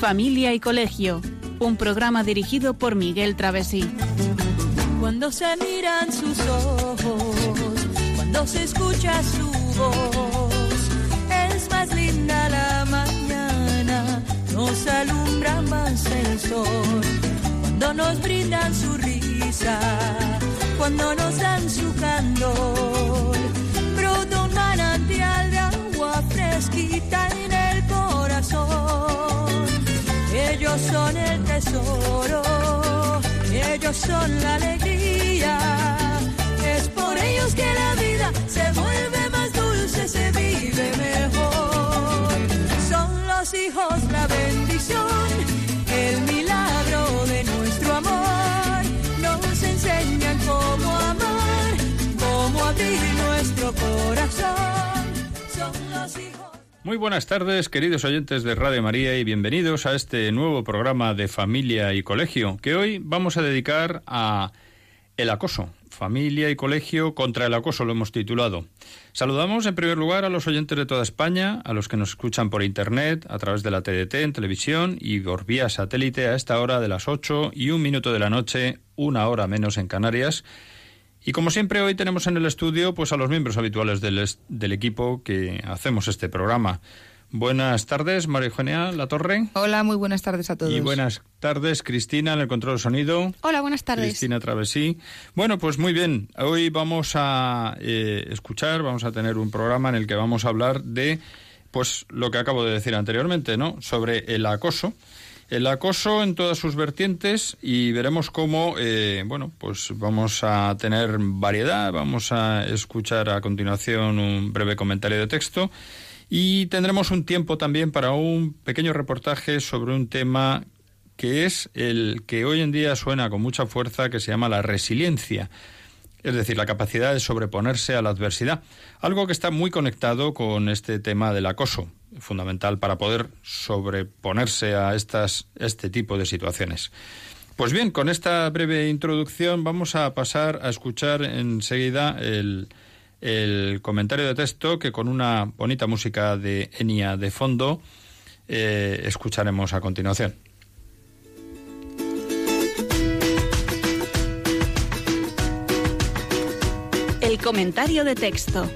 Familia y Colegio, un programa dirigido por Miguel Travesí. Cuando se miran sus ojos, cuando se escucha su voz, es más linda la mañana, nos alumbra más el sol, cuando nos brindan su risa, cuando nos dan su candor, brota un manantial de agua fresquita en el corazón. Ellos son el tesoro, ellos son la alegría. Es por ellos que la vida se vuelve más dulce, se vive mejor. Son los hijos la bendición, el milagro cómo amar, cómo abrir nuestro corazón. Son los hijos. Muy buenas tardes, queridos oyentes de Radio María, y bienvenidos a este nuevo programa de Familia y Colegio, que hoy vamos a dedicar a el acoso. Familia y Colegio contra el acoso lo hemos titulado. Saludamos en primer lugar a los oyentes de toda España, a los que nos escuchan por Internet, a través de la TDT en televisión y por vía satélite a esta hora de las 8 y un minuto de la noche, una hora menos en Canarias. Y como siempre hoy tenemos en el estudio pues a los miembros habituales del, equipo que hacemos este programa. Buenas tardes, María Eugenia La Torre. Hola, muy buenas tardes a todos. Y buenas tardes, Cristina, en el control de sonido. Hola, buenas tardes. Cristina Travesí. Bueno, pues muy bien. Hoy vamos a eh, escuchar, vamos a tener un programa en el que vamos a hablar de, pues, lo que acabo de decir anteriormente, ¿no? Sobre el acoso. El acoso en todas sus vertientes y veremos cómo, eh, bueno, pues vamos a tener variedad. Vamos a escuchar a continuación un breve comentario de texto. Y tendremos un tiempo también para un pequeño reportaje sobre un tema que es el que hoy en día suena con mucha fuerza, que se llama la resiliencia, es decir, la capacidad de sobreponerse a la adversidad, algo que está muy conectado con este tema del acoso, fundamental para poder sobreponerse a estas, este tipo de situaciones. Pues bien, con esta breve introducción vamos a pasar a escuchar enseguida el, el comentario de texto que con una bonita música de Enia de fondo eh, escucharemos a continuación. El comentario de texto.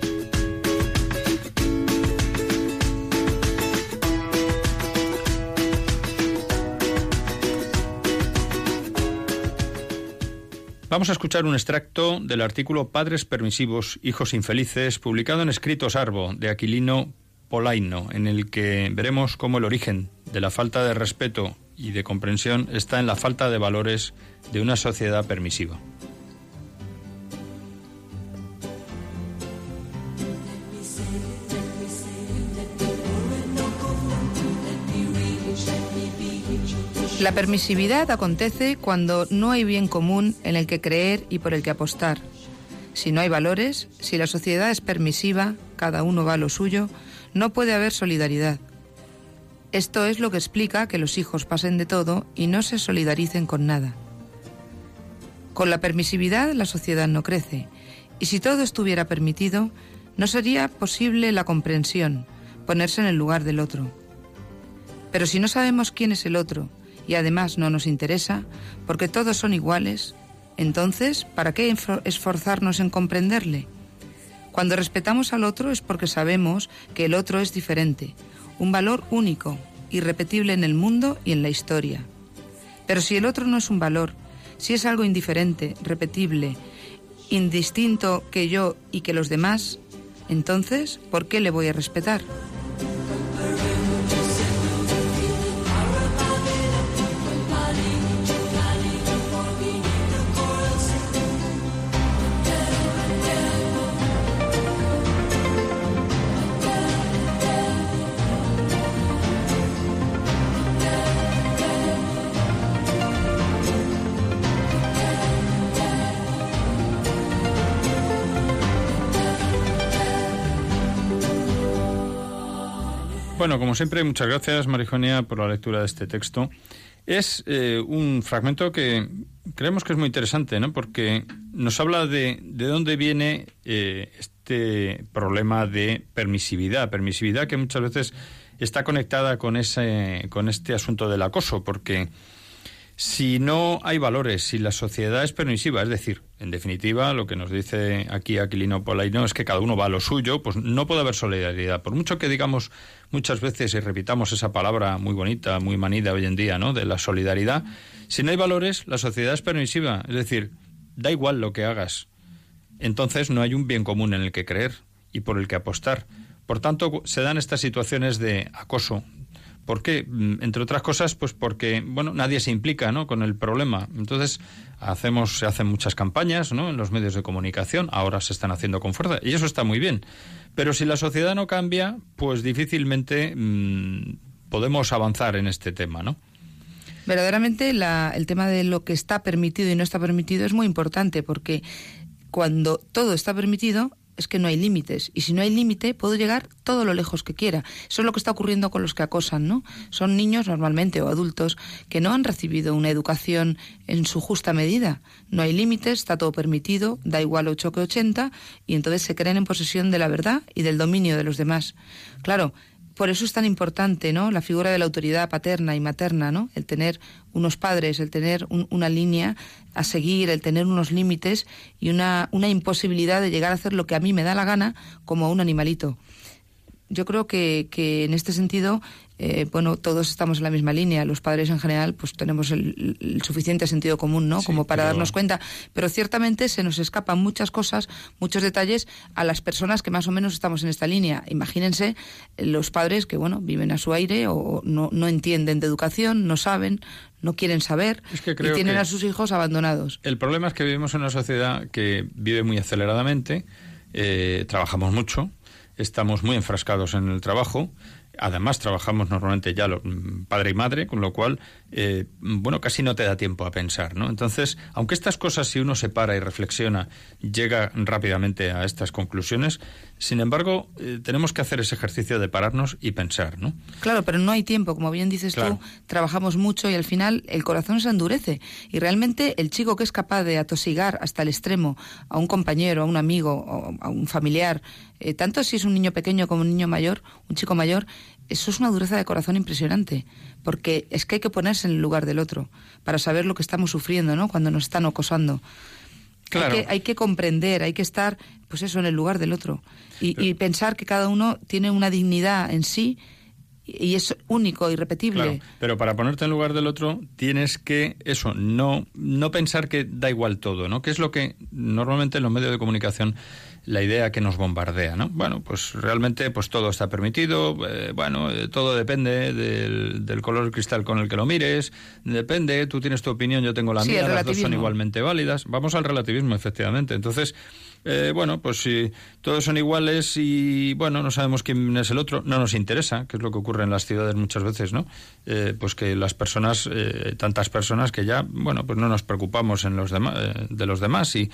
Vamos a escuchar un extracto del artículo Padres permisivos, hijos infelices, publicado en Escritos Arbo de Aquilino Polaino, en el que veremos cómo el origen de la falta de respeto y de comprensión está en la falta de valores de una sociedad permisiva. La permisividad acontece cuando no hay bien común en el que creer y por el que apostar. Si no hay valores, si la sociedad es permisiva, cada uno va a lo suyo, no puede haber solidaridad. Esto es lo que explica que los hijos pasen de todo y no se solidaricen con nada. Con la permisividad la sociedad no crece, y si todo estuviera permitido, no sería posible la comprensión, ponerse en el lugar del otro. Pero si no sabemos quién es el otro y además no nos interesa, porque todos son iguales, entonces, ¿para qué esforzarnos en comprenderle? Cuando respetamos al otro es porque sabemos que el otro es diferente, un valor único, irrepetible en el mundo y en la historia. Pero si el otro no es un valor, si es algo indiferente, repetible, indistinto que yo y que los demás, entonces, ¿por qué le voy a respetar? Bueno, como siempre, muchas gracias, Marijonia, por la lectura de este texto. es eh, un fragmento que creemos que es muy interesante, ¿no? Porque nos habla de, de dónde viene eh, este problema de permisividad, permisividad que muchas veces está conectada con ese, con este asunto del acoso, porque si no hay valores, si la sociedad es permisiva, es decir, en definitiva, lo que nos dice aquí Aquilino Polaino es que cada uno va a lo suyo, pues no puede haber solidaridad. Por mucho que digamos muchas veces y repitamos esa palabra muy bonita, muy manida hoy en día, ¿no? De la solidaridad, si no hay valores, la sociedad es permisiva. Es decir, da igual lo que hagas. Entonces no hay un bien común en el que creer y por el que apostar. Por tanto, se dan estas situaciones de acoso, ¿Por qué? Mm, entre otras cosas, pues porque, bueno, nadie se implica, ¿no? Con el problema. Entonces, hacemos, se hacen muchas campañas, ¿no? En los medios de comunicación, ahora se están haciendo con fuerza, y eso está muy bien. Pero si la sociedad no cambia, pues difícilmente mm, podemos avanzar en este tema, ¿no? Verdaderamente el tema de lo que está permitido y no está permitido es muy importante porque cuando todo está permitido, es que no hay límites. Y si no hay límite, puedo llegar todo lo lejos que quiera. Eso es lo que está ocurriendo con los que acosan, ¿no? Son niños normalmente o adultos que no han recibido una educación en su justa medida. No hay límites, está todo permitido, da igual 8 que 80, y entonces se creen en posesión de la verdad y del dominio de los demás. Claro, por eso es tan importante, ¿no? La figura de la autoridad paterna y materna, ¿no? El tener unos padres, el tener una línea a seguir, el tener unos límites y una, una imposibilidad de llegar a hacer lo que a mí me da la gana como a un animalito. Yo creo que, que en este sentido eh, bueno, todos estamos en la misma línea. Los padres en general, pues tenemos el, suficiente sentido común, ¿no? Como para darnos cuenta. Pero ciertamente se nos escapan muchas cosas, muchos detalles a las personas que más o menos estamos en esta línea. Imagínense los padres que, bueno, viven a su aire o no, no entienden de educación, no saben, no quieren saber y tienen a sus hijos abandonados. El problema es que vivimos en una sociedad que vive muy aceleradamente, eh, trabajamos mucho, estamos muy enfrascados en el trabajo Además, trabajamos normalmente ya lo, mm, padre y madre, con lo cual, eh, bueno, casi no te da tiempo a pensar, ¿no? Entonces, aunque estas cosas, si uno se para y reflexiona, llega rápidamente a estas conclusiones, sin embargo, eh, tenemos que hacer ese ejercicio de pararnos y pensar, ¿no? Claro, pero no hay tiempo, como bien dices tú, trabajamos mucho y al final el corazón se endurece. Y realmente el chico que es capaz de atosigar hasta el extremo a un compañero, a un amigo, a un familiar, eh, tanto si es un niño pequeño como un niño mayor, un chico mayor, eso es una dureza de corazón impresionante, porque es que hay que ponerse en el lugar del otro para saber lo que estamos sufriendo, ¿no? Cuando nos están acosando. Hay, que, comprender, hay que estar, pues eso, en el lugar del otro. Y, pensar que cada uno tiene una dignidad en sí y es único, irrepetible. pero para ponerte en lugar del otro tienes que, eso, no, no pensar que da igual todo, ¿no? Que es lo que normalmente en los medios de comunicación la idea que nos bombardea, ¿no? Bueno, pues realmente pues todo está permitido, eh, bueno, eh, todo depende del, del, color cristal con el que lo mires, depende, tú tienes tu opinión, yo tengo la mía, las dos son igualmente válidas. Vamos al relativismo, efectivamente. Entonces, eh, bueno, pues si todos son iguales y, bueno, no sabemos quién es el otro, no nos interesa, que es lo que ocurre en las ciudades muchas veces, ¿no? pues que las personas, tantas personas que ya, bueno, pues no nos preocupamos en los demás, de los demás y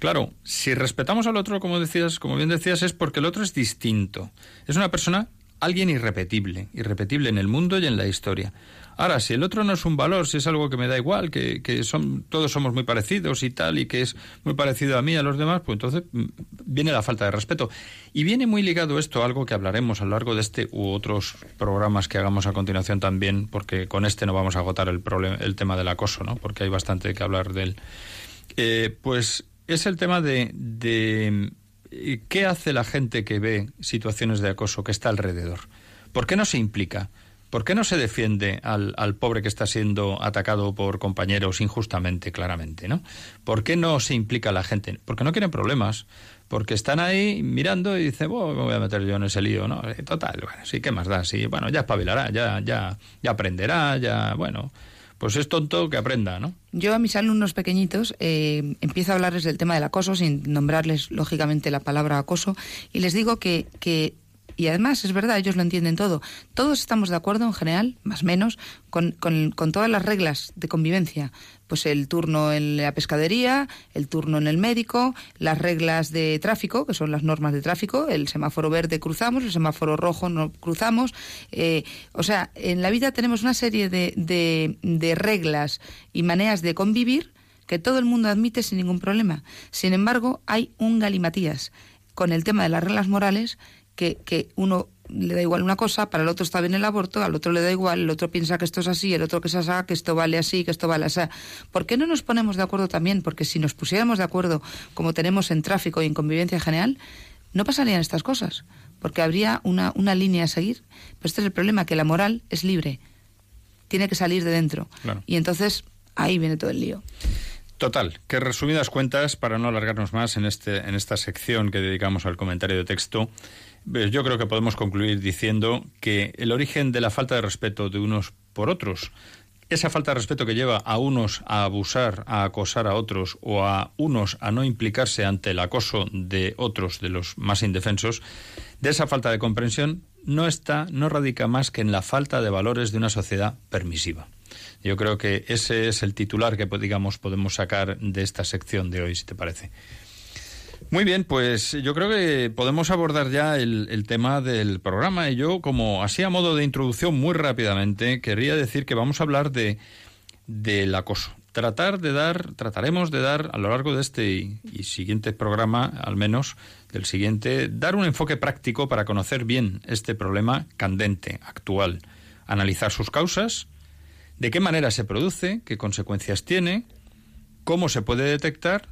Claro, si respetamos al otro, como decías, como bien decías, es porque el otro es distinto. Es una persona, alguien irrepetible, irrepetible en el mundo y en la historia. Ahora, si el otro no es un valor, si es algo que me da igual, que, que son, todos somos muy parecidos y tal, y que es muy parecido a mí, a los demás, pues entonces mm, viene la falta de respeto. Y viene muy ligado esto a algo que hablaremos a lo largo de este u otros programas que hagamos a continuación también, porque con este no vamos a agotar el, el tema del acoso, ¿no? Porque hay bastante que hablar de él. Eh, pues es el tema de, de eh, qué hace la gente que ve situaciones de acoso que está alrededor. ¿Por qué no se implica? ¿Por qué no se defiende al, al, pobre que está siendo atacado por compañeros injustamente, claramente? ¿no? ¿Por qué no se implica la gente? Porque no quieren problemas, porque están ahí mirando y dicen, me voy a meter yo en ese lío, ¿no? Eh, total, bueno, sí, ¿qué más da? Sí, bueno, ya espabilará, ya, ya, ya aprenderá, ya, bueno, pues es tonto que aprenda, ¿no? Yo a mis alumnos pequeñitos eh, empiezo a hablarles del tema del acoso, sin nombrarles lógicamente la palabra acoso, y les digo que, que y además es verdad, ellos lo entienden todo. Todos estamos de acuerdo en general, más o menos, con, con, con todas las reglas de convivencia pues el turno en la pescadería, el turno en el médico, las reglas de tráfico, que son las normas de tráfico, el semáforo verde cruzamos, el semáforo rojo no cruzamos. Eh, o sea, en la vida tenemos una serie de, de, de reglas y maneras de convivir que todo el mundo admite sin ningún problema. Sin embargo, hay un galimatías con el tema de las reglas morales que, que uno le da igual una cosa, para el otro está bien el aborto, al otro le da igual, el otro piensa que esto es así, el otro que se haga que esto vale así, que esto vale así. ¿Por qué no nos ponemos de acuerdo también? Porque si nos pusiéramos de acuerdo como tenemos en tráfico y en convivencia general, no pasarían estas cosas, porque habría una, una línea a seguir. Pero este es el problema, que la moral es libre, tiene que salir de dentro. Claro. Y entonces ahí viene todo el lío. Total, que resumidas cuentas, para no alargarnos más en, este, en esta sección que dedicamos al comentario de texto, yo creo que podemos concluir diciendo que el origen de la falta de respeto de unos por otros, esa falta de respeto que lleva a unos a abusar, a acosar a otros o a unos a no implicarse ante el acoso de otros, de los más indefensos, de esa falta de comprensión no está, no radica más que en la falta de valores de una sociedad permisiva. Yo creo que ese es el titular que digamos podemos sacar de esta sección de hoy, si te parece. Muy bien, pues yo creo que podemos abordar ya el, tema del programa y yo, como así a modo de introducción muy rápidamente, querría decir que vamos a hablar de del acoso. Tratar de dar, trataremos de dar a lo largo de este y, y siguiente programa, al menos del siguiente, dar un enfoque práctico para conocer bien este problema candente, actual, analizar sus causas, de qué manera se produce, qué consecuencias tiene, cómo se puede detectar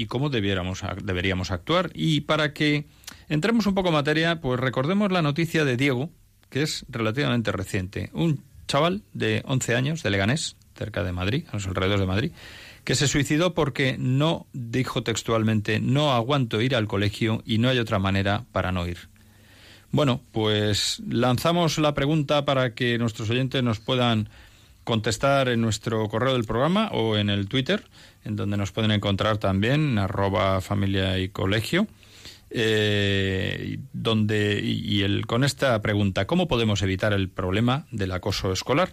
y cómo debiéramos, deberíamos actuar. Y para que entremos un poco en materia, pues recordemos la noticia de Diego, que es relativamente reciente. Un chaval de 11 años, de Leganés, cerca de Madrid, a los alrededores de Madrid, que se suicidó porque no dijo textualmente no aguanto ir al colegio y no hay otra manera para no ir. Bueno, pues lanzamos la pregunta para que nuestros oyentes nos puedan contestar en nuestro correo del programa o en el Twitter, en donde nos pueden encontrar también, arroba familia y colegio. Eh, donde y el, con esta pregunta cómo podemos evitar el problema del acoso escolar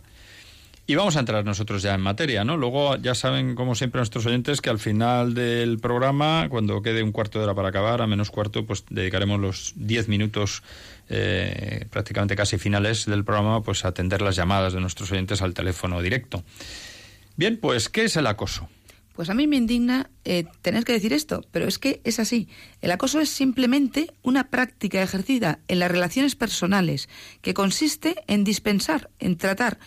y vamos a entrar nosotros ya en materia, ¿no? Luego ya saben, como siempre, nuestros oyentes que al final del programa, cuando quede un cuarto de hora para acabar, a menos cuarto, pues dedicaremos los diez minutos eh, prácticamente casi finales del programa, pues a atender las llamadas de nuestros oyentes al teléfono directo. Bien, pues, ¿qué es el acoso? Pues a mí me indigna eh, tener que decir esto, pero es que es así. El acoso es simplemente una práctica ejercida en las relaciones personales que consiste en dispensar, en tratar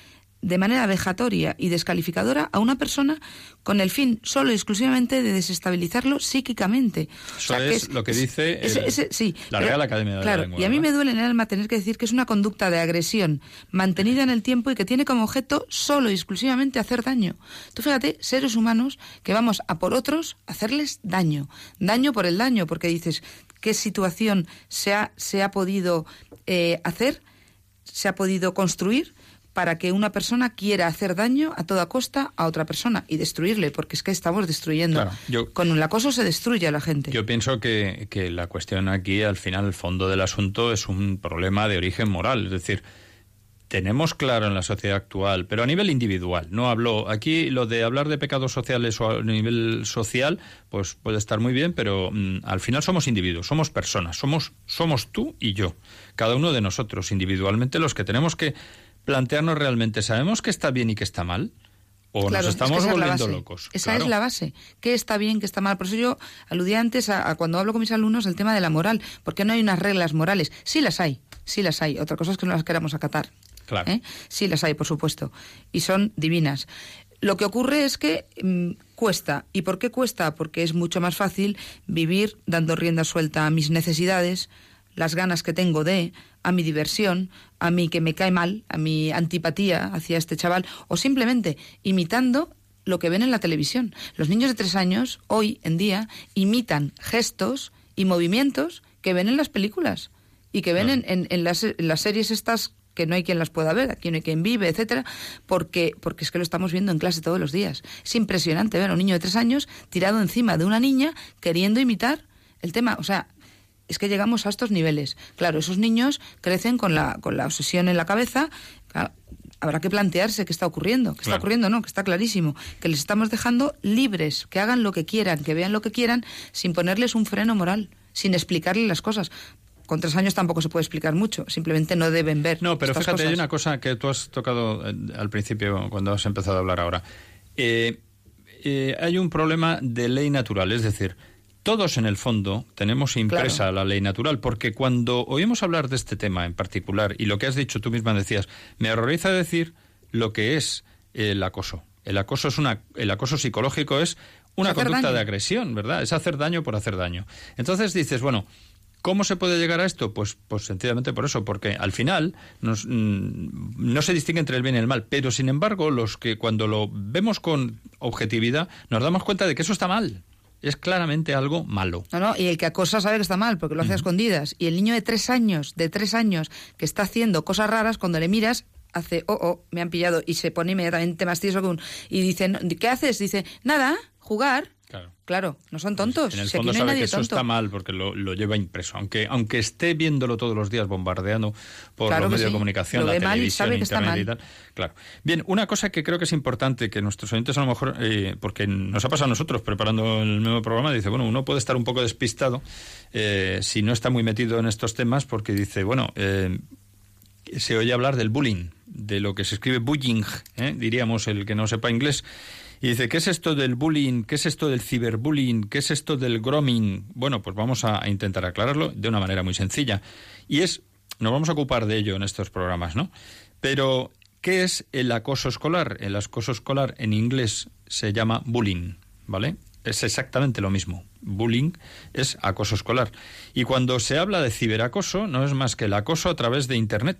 de manera vejatoria y descalificadora a una persona con el fin solo y exclusivamente de desestabilizarlo psíquicamente. Eso o sea, es, que es, lo que dice es, el, sí, la pero, Real Academia de claro, la Lengua. Y a mí ¿verdad? me duele en el alma tener que decir que es una conducta de agresión mantenida en el tiempo y que tiene como objeto solo y exclusivamente hacer daño. Tú fíjate, seres humanos que vamos a por otros hacerles daño. Daño por el daño, porque dices, ¿qué situación se ha, se ha podido eh, hacer? ¿Se ha podido construir? Para que una persona quiera hacer daño a toda costa a otra persona y destruirle, porque es que estamos destruyendo. Claro, yo, Con el acoso se destruye a la gente. Yo pienso que, que, la cuestión aquí, al final, el fondo del asunto es un problema de origen moral. Es decir, tenemos claro en la sociedad actual, pero a nivel individual. No hablo aquí lo de hablar de pecados sociales o a nivel social, pues puede estar muy bien, pero mm, al final somos individuos, somos personas, somos somos tú y yo, cada uno de nosotros individualmente los que tenemos que plantearnos realmente, ¿sabemos qué está bien y qué está mal? ¿O claro, nos estamos es que volviendo es locos? Esa claro. es la base. ¿Qué está bien, qué está mal? Por eso yo aludía antes a, a, cuando hablo con mis alumnos el tema de la moral. porque no hay unas reglas morales? Sí las hay, sí las hay. Otra cosa es que no las queramos acatar. Claro. ¿eh? Sí las hay, por supuesto. Y son divinas. Lo que ocurre es que mmm, cuesta. ¿Y por qué cuesta? Porque es mucho más fácil vivir dando rienda suelta a mis necesidades, las ganas que tengo de, a mi diversión, a mi que me cae mal, a mi antipatía hacia este chaval, o simplemente imitando lo que ven en la televisión. Los niños de tres años, hoy en día, imitan gestos y movimientos que ven en las películas y que ven en, en, en, las, en, las, series estas que no hay quien las pueda ver, aquí no hay quien vive, etcétera, porque, porque es que lo estamos viendo en clase todos los días. Es impresionante ver a un niño de tres años tirado encima de una niña queriendo imitar el tema. O sea, es que llegamos a estos niveles. Claro, esos niños crecen con la, con la obsesión en la cabeza. habrá que plantearse qué está ocurriendo, qué está ocurriendo, no, que está clarísimo, que les estamos dejando libres, que hagan lo que quieran, que vean lo que quieran, sin ponerles un freno moral, sin explicarles las cosas con tres años tampoco se puede explicar mucho, simplemente no deben ver. No, pero fíjate, hay una cosa que tú has tocado eh, al principio cuando has empezado a hablar ahora. Eh, eh, hay un problema de ley natural, es decir, todos en el fondo tenemos impresa la ley natural, porque cuando oímos hablar de este tema en particular, y lo que has dicho tú misma decías, me horroriza decir lo que es el acoso. El acoso es una, el acoso psicológico es una conducta de agresión, ¿verdad? Es hacer daño por hacer daño. Entonces dices, bueno, ¿Cómo se puede llegar a esto? Pues, pues sencillamente por eso, porque al final mm, no se distingue entre el bien y el mal, pero sin embargo, los que cuando lo vemos con objetividad nos damos cuenta de que eso está mal. Es claramente algo malo. No, no, y el que acosa sabe que está mal, porque lo hace a escondidas. Y el niño de tres años, de tres años, que está haciendo cosas raras, cuando le miras, hace, oh, oh, me han pillado, y se pone inmediatamente más tieso que un... Y dice, ¿qué haces? Dice, nada, jugar. Claro. no son tontos. En el fondo sabe que eso está mal porque lo, lleva impreso. Aunque, aunque esté viéndolo todos los días bombardeando por los medios de comunicación, la televisión, internet y tal. Claro. Bien, una cosa que creo que es importante que nuestros oyentes a lo mejor, eh, porque nos ha pasado a nosotros preparando el nuevo programa, dice, bueno, uno puede estar un poco despistado eh, si no está muy metido en estos temas porque dice, bueno, eh, se oye hablar del bullying, de lo que se escribe bullying, diríamos el que no sepa inglés. Y dice, ¿qué es esto del bullying? ¿Qué es esto del ciberbullying? ¿Qué es esto del grooming? Bueno, pues vamos a, intentar aclararlo de una manera muy sencilla. Y es, nos vamos a ocupar de ello en estos programas, ¿no? Pero, ¿qué es el acoso escolar? El acoso escolar en inglés se llama bullying, ¿vale? Es exactamente lo mismo. Bullying es acoso escolar. Y cuando se habla de ciberacoso, no es más que el acoso a través de Internet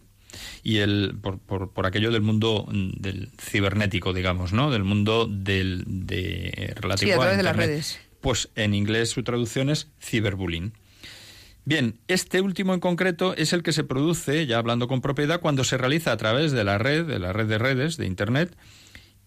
y el por, por, aquello del mundo mm, del cibernético, digamos, ¿no? Del mundo del de relativo a, través de las redes. Pues en inglés su traducción es ciberbullying. Bien, este último en concreto es el que se produce, ya hablando con propiedad, cuando se realiza a través de la red, de la red de redes, de Internet,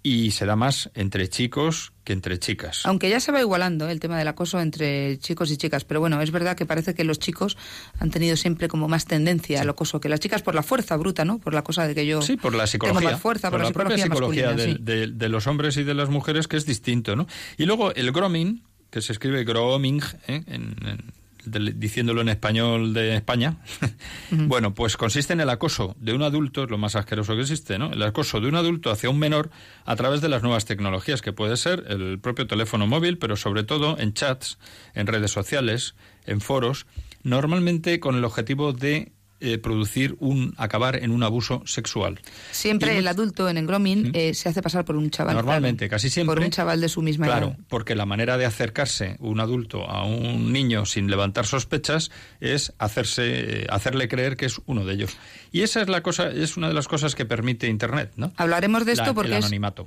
y se da más entre chicos que entre chicas. Aunque ya se va igualando ¿eh? el tema del acoso entre chicos y chicas, pero bueno, es verdad que parece que los chicos han tenido siempre como más tendencia al acoso que las chicas por la fuerza bruta, ¿no? Por la cosa de que yo sí, por la psicología, tengo más fuerza, por, la, propia psicología de, los hombres y de las mujeres que es distinto, ¿no? Y luego el grooming, que se escribe grooming ¿eh? en diciéndolo en español de España, bueno, pues consiste en el acoso de un adulto, es lo más asqueroso que existe, ¿no? El acoso de un adulto hacia un menor a través de las nuevas tecnologías, que puede ser el propio teléfono móvil, pero sobre todo en chats, en redes sociales, en foros, normalmente con el objetivo de eh, producir un acabar en un abuso sexual. Siempre el adulto en el grooming eh, se hace pasar por un chaval. Normalmente, casi siempre. Por un chaval de su misma edad. Claro, porque la manera de acercarse un adulto a un niño sin levantar sospechas es hacerse, eh, hacerle creer que es uno de ellos. Y esa es la cosa, es una de las cosas que permite Internet, ¿no? Hablaremos de esto porque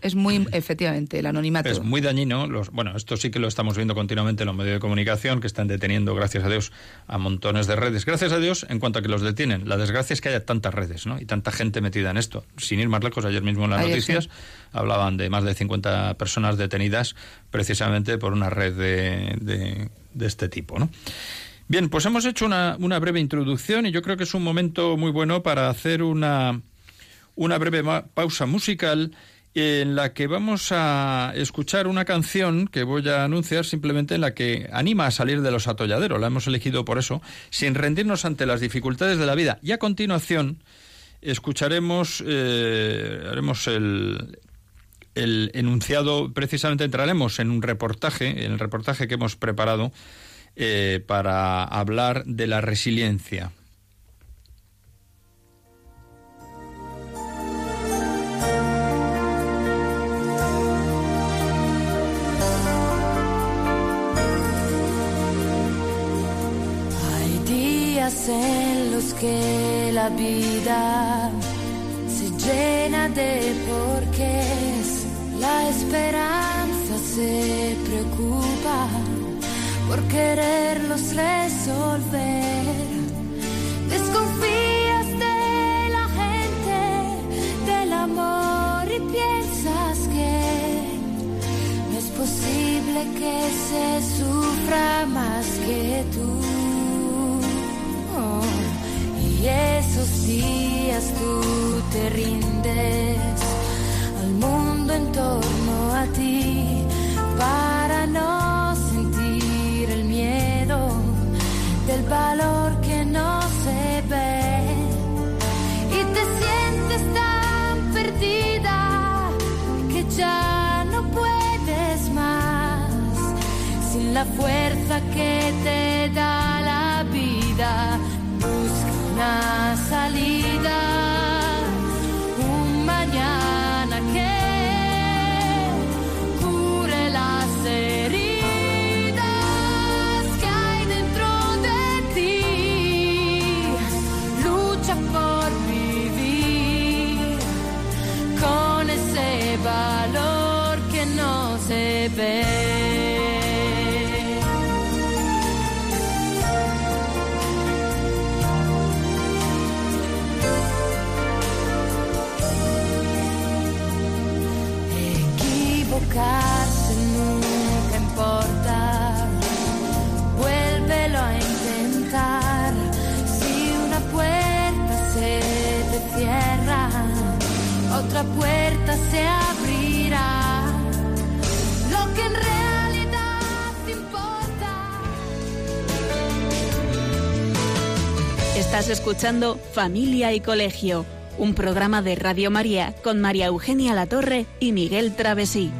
es, muy, efectivamente, el anonimato. Es muy dañino. Los, bueno, esto sí que lo estamos viendo continuamente en los medios de comunicación que están deteniendo, gracias a Dios, a montones de redes. Gracias a Dios, en cuanto a que los detienen la desgracia es que haya tantas redes ¿no? y tanta gente metida en esto. Sin ir más lejos, ayer mismo en las noticias hablaban de más de 50 personas detenidas precisamente por una red de, de, este tipo. ¿no? Bien, pues hemos hecho una, una, breve introducción y yo creo que es un momento muy bueno para hacer una, una breve pausa musical en la que vamos a escuchar una canción que voy a anunciar simplemente en la que anima a salir de los atolladeros. La hemos elegido por eso, sin rendirnos ante las dificultades de la vida. Y a continuación escucharemos, eh, haremos el, enunciado, precisamente entraremos en un reportaje, en el reportaje que hemos preparado eh, para hablar de la resiliencia. En los que la vida se llena de porqués, la esperanza se preocupa por quererlos resolver. Desconfías de la gente, del amor y piensas que no es posible que se sufra más que tú. Días tú te rindes al mundo en torno a ti para no sentir el miedo del valor que no se ve. Y te sientes tan perdida que ya no puedes más sin la fuerza que te da la vida. Una salida, Estás escuchando Familia y Colegio, un programa de Radio María con María Eugenia Latorre y Miguel Travesí.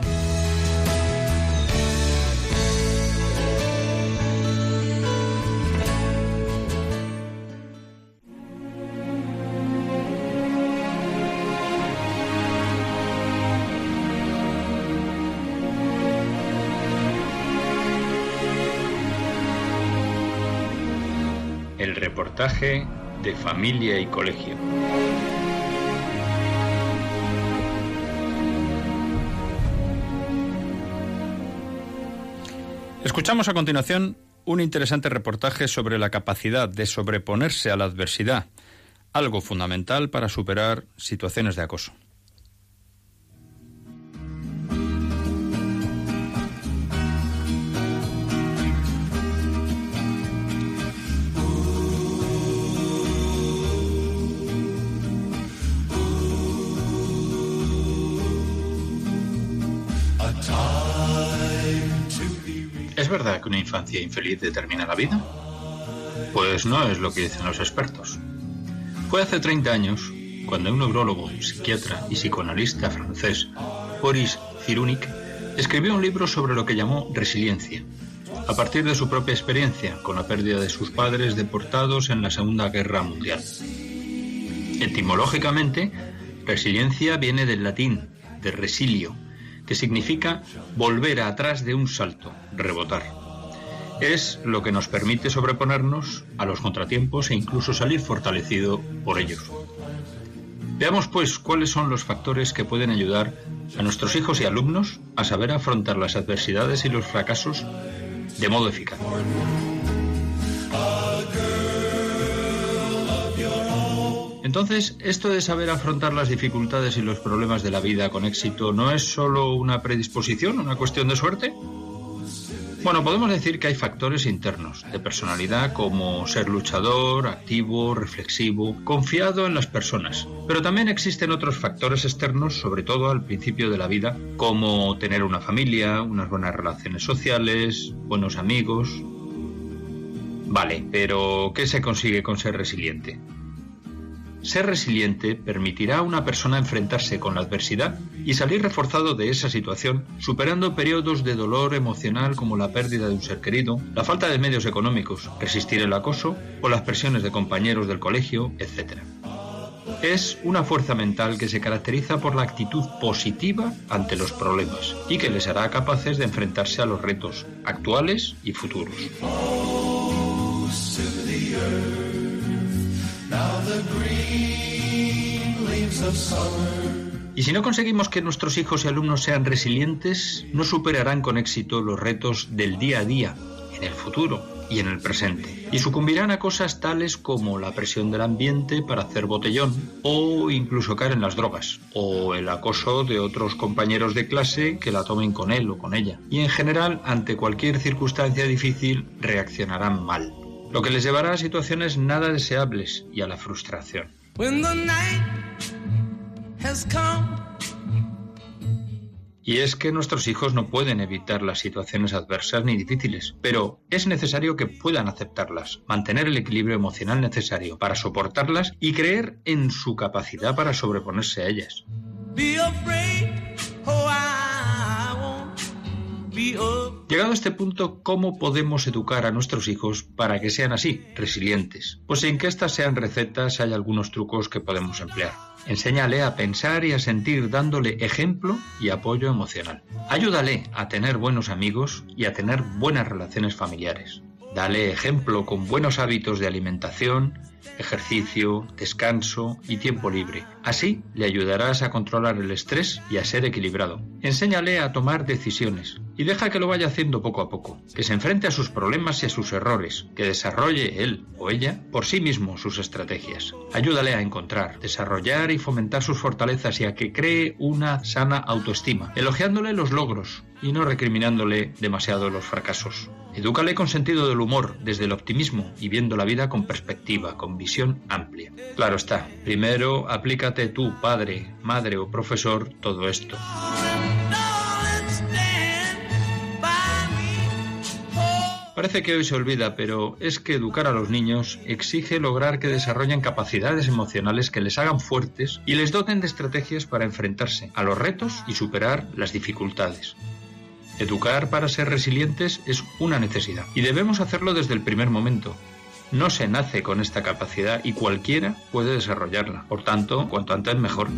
Reportaje de familia y colegio. Escuchamos a continuación un interesante reportaje sobre la capacidad de sobreponerse a la adversidad, algo fundamental para superar situaciones de acoso. ¿Es verdad que una infancia infeliz determina la vida? Pues no es lo que dicen los expertos. Fue hace 30 años cuando un neurólogo, psiquiatra y psicoanalista francés, Boris Cyrulnik, escribió un libro sobre lo que llamó resiliencia, a partir de su propia experiencia con la pérdida de sus padres deportados en la Segunda Guerra Mundial. Etimológicamente, resiliencia viene del latín, de resilio, que significa volver atrás de un salto, rebotar. Es lo que nos permite sobreponernos a los contratiempos e incluso salir fortalecido por ellos. Veamos pues cuáles son los factores que pueden ayudar a nuestros hijos y alumnos a saber afrontar las adversidades y los fracasos de modo eficaz. Entonces, esto de saber afrontar las dificultades y los problemas de la vida con éxito no es solo una predisposición, una cuestión de suerte. Bueno, podemos decir que hay factores internos de personalidad como ser luchador, activo, reflexivo, confiado en las personas. Pero también existen otros factores externos, sobre todo al principio de la vida, como tener una familia, unas buenas relaciones sociales, buenos amigos. Vale, pero ¿qué se consigue con ser resiliente? Ser resiliente permitirá a una persona enfrentarse con la adversidad y salir reforzado de esa situación, superando periodos de dolor emocional como la pérdida de un ser querido, la falta de medios económicos, resistir el acoso o las presiones de compañeros del colegio, etc. Es una fuerza mental que se caracteriza por la actitud positiva ante los problemas y que les hará capaces de enfrentarse a los retos actuales y futuros. Y si no conseguimos que nuestros hijos y alumnos sean resilientes, no superarán con éxito los retos del día a día, en el futuro y en el presente, y sucumbirán a cosas tales como la presión del ambiente para hacer botellón, o incluso caer en las drogas, o el acoso de otros compañeros de clase que la tomen con él o con ella. Y en general, ante cualquier circunstancia difícil, reaccionarán mal, lo que les llevará a situaciones nada deseables y a la frustración. Y es que nuestros hijos no pueden evitar las situaciones adversas ni difíciles, pero es necesario que puedan aceptarlas, mantener el equilibrio emocional necesario para soportarlas y creer en su capacidad para sobreponerse a ellas. Llegado a este punto, ¿cómo podemos educar a nuestros hijos para que sean así, resilientes? Pues sin que estas sean recetas hay algunos trucos que podemos emplear. Enséñale a pensar y a sentir dándole ejemplo y apoyo emocional. Ayúdale a tener buenos amigos y a tener buenas relaciones familiares. Dale ejemplo con buenos hábitos de alimentación, ejercicio, descanso y tiempo libre. Así le ayudarás a controlar el estrés y a ser equilibrado. Enséñale a tomar decisiones y deja que lo vaya haciendo poco a poco, que se enfrente a sus problemas y a sus errores, que desarrolle él o ella por sí mismo sus estrategias. Ayúdale a encontrar, desarrollar y fomentar sus fortalezas y a que cree una sana autoestima, elogiándole los logros y no recriminándole demasiado los fracasos. Edúcale con sentido del humor, desde el optimismo y viendo la vida con perspectiva, con visión amplia. Claro está, primero aplícate tú, padre, madre o profesor, todo esto. Parece que hoy se olvida, pero es que educar a los niños exige lograr que desarrollen capacidades emocionales que les hagan fuertes y les doten de estrategias para enfrentarse a los retos y superar las dificultades. Educar para ser resilientes es una necesidad y debemos hacerlo desde el primer momento, no se nace con esta capacidad y cualquiera puede desarrollarla. Por tanto, cuanto antes mejor.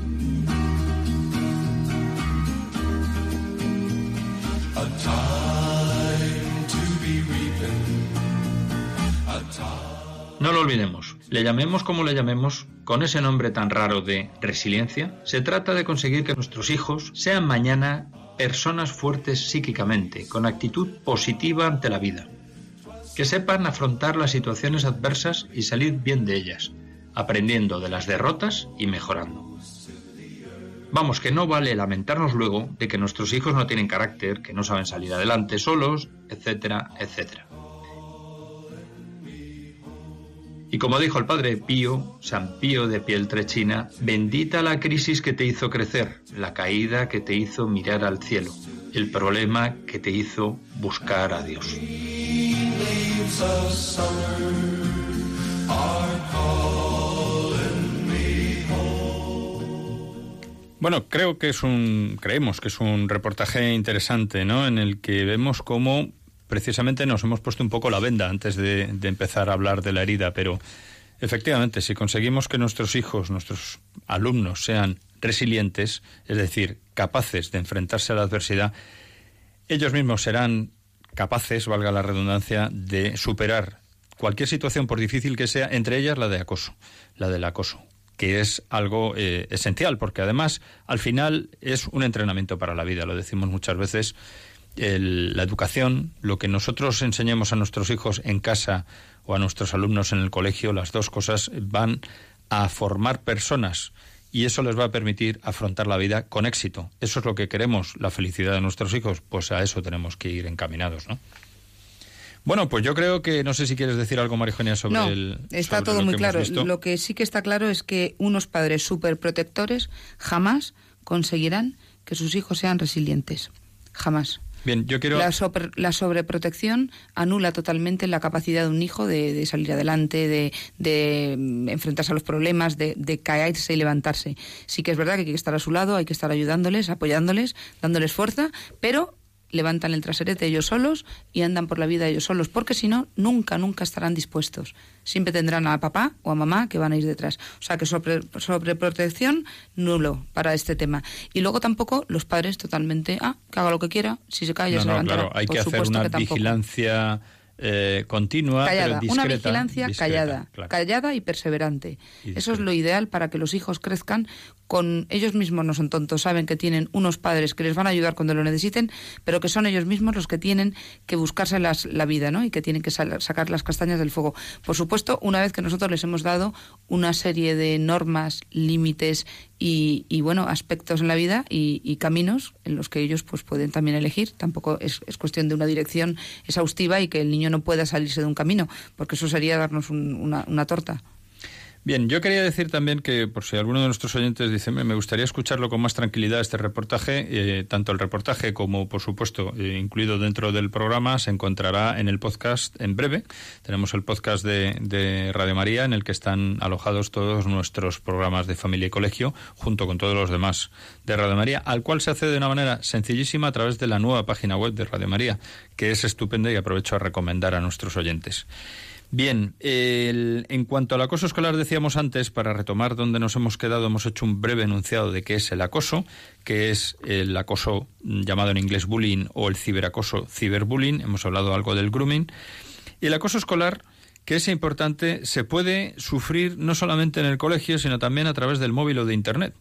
No lo olvidemos, le llamemos como le llamemos, con ese nombre tan raro de resiliencia, se trata de conseguir que nuestros hijos sean mañana personas fuertes psíquicamente, con actitud positiva ante la vida que sepan afrontar las situaciones adversas y salir bien de ellas, aprendiendo de las derrotas y mejorando. Vamos, que no vale lamentarnos luego de que nuestros hijos no tienen carácter, que no saben salir adelante solos, etcétera, etcétera. Y como dijo el padre Pío, San Pío de Pieltrechina, bendita la crisis que te hizo crecer, la caída que te hizo mirar al cielo, el problema que te hizo buscar a Dios. Bueno, creo que es un, creemos que es un reportaje interesante, ¿no? En el que vemos cómo precisamente nos hemos puesto un poco la venda antes de, de empezar a hablar de la herida, pero efectivamente, si conseguimos que nuestros hijos, nuestros alumnos sean resilientes, es decir, capaces de enfrentarse a la adversidad, ellos mismos serán capaces, valga la redundancia, de superar cualquier situación, por difícil que sea, entre ellas la de acoso, la del acoso, que es algo eh, esencial, porque además al final es un entrenamiento para la vida, lo decimos muchas veces. la educación, lo que nosotros enseñemos a nuestros hijos en casa o a nuestros alumnos en el colegio, las dos cosas van a formar personas y eso les va a permitir afrontar la vida con éxito. Eso es lo que queremos, la felicidad de nuestros hijos, pues a eso tenemos que ir encaminados, ¿no? Bueno, pues yo creo que no sé si quieres decir algo, Marijonia, sobre no, el. Está todo muy claro. Lo que sí que está claro es que unos padres superprotectores jamás conseguirán que sus hijos sean resilientes. Jamás. Bien, yo quiero... La, la, sobreprotección anula totalmente la capacidad de un hijo de, salir adelante, de, mm, enfrentarse a los problemas, de, de, caerse y levantarse. Sí que es verdad que hay que estar a su lado, hay que estar ayudándoles, apoyándoles, dándoles fuerza, pero levantan el traserete ellos solos y andan por la vida ellos solos, porque si no, nunca, nunca estarán dispuestos. Siempre tendrán a papá o a mamá que van a ir detrás. O sea que sobre, sobreprotección, nulo para este tema. Y luego tampoco los padres totalmente, ah, que haga lo que quiera, si se cae ya se Claro, hay que hacer una vigilancia eh, continua, callada, discreta, una vigilancia callada, callada y perseverante. Eso es lo ideal para que los hijos crezcan con ellos mismos no son tontos, saben que tienen unos padres que les van a ayudar cuando lo necesiten, pero que son ellos mismos los que tienen que buscarse las, la vida, ¿no? Y que tienen que sacar las castañas del fuego. Por supuesto, una vez que nosotros les hemos dado una serie de normas, límites y, bueno, aspectos en la vida y, caminos en los que ellos pues pueden también elegir. Tampoco es, cuestión de una dirección exhaustiva y que el niño no pueda salirse de un camino, porque eso sería darnos una, una torta. Bien, yo quería decir también que, por si alguno de nuestros oyentes dice, me gustaría escucharlo con más tranquilidad este reportaje, eh, tanto el reportaje como, por supuesto, eh, incluido dentro del programa, se encontrará en el podcast en breve. Tenemos el podcast de, de, Radio María en el que están alojados todos nuestros programas de familia y colegio, junto con todos los demás de Radio María, al cual se accede de una manera sencillísima a través de la nueva página web de Radio María, que es estupenda y aprovecho a recomendar a nuestros oyentes. Bien, en cuanto al acoso escolar decíamos antes, para retomar donde nos hemos quedado, hemos hecho un breve enunciado de qué es el acoso, que es el acoso llamado en inglés bullying o el ciberacoso ciberbullying, hemos hablado algo del grooming, y el acoso escolar, que es importante, se puede sufrir no solamente en el colegio, sino también a través del móvil o de Internet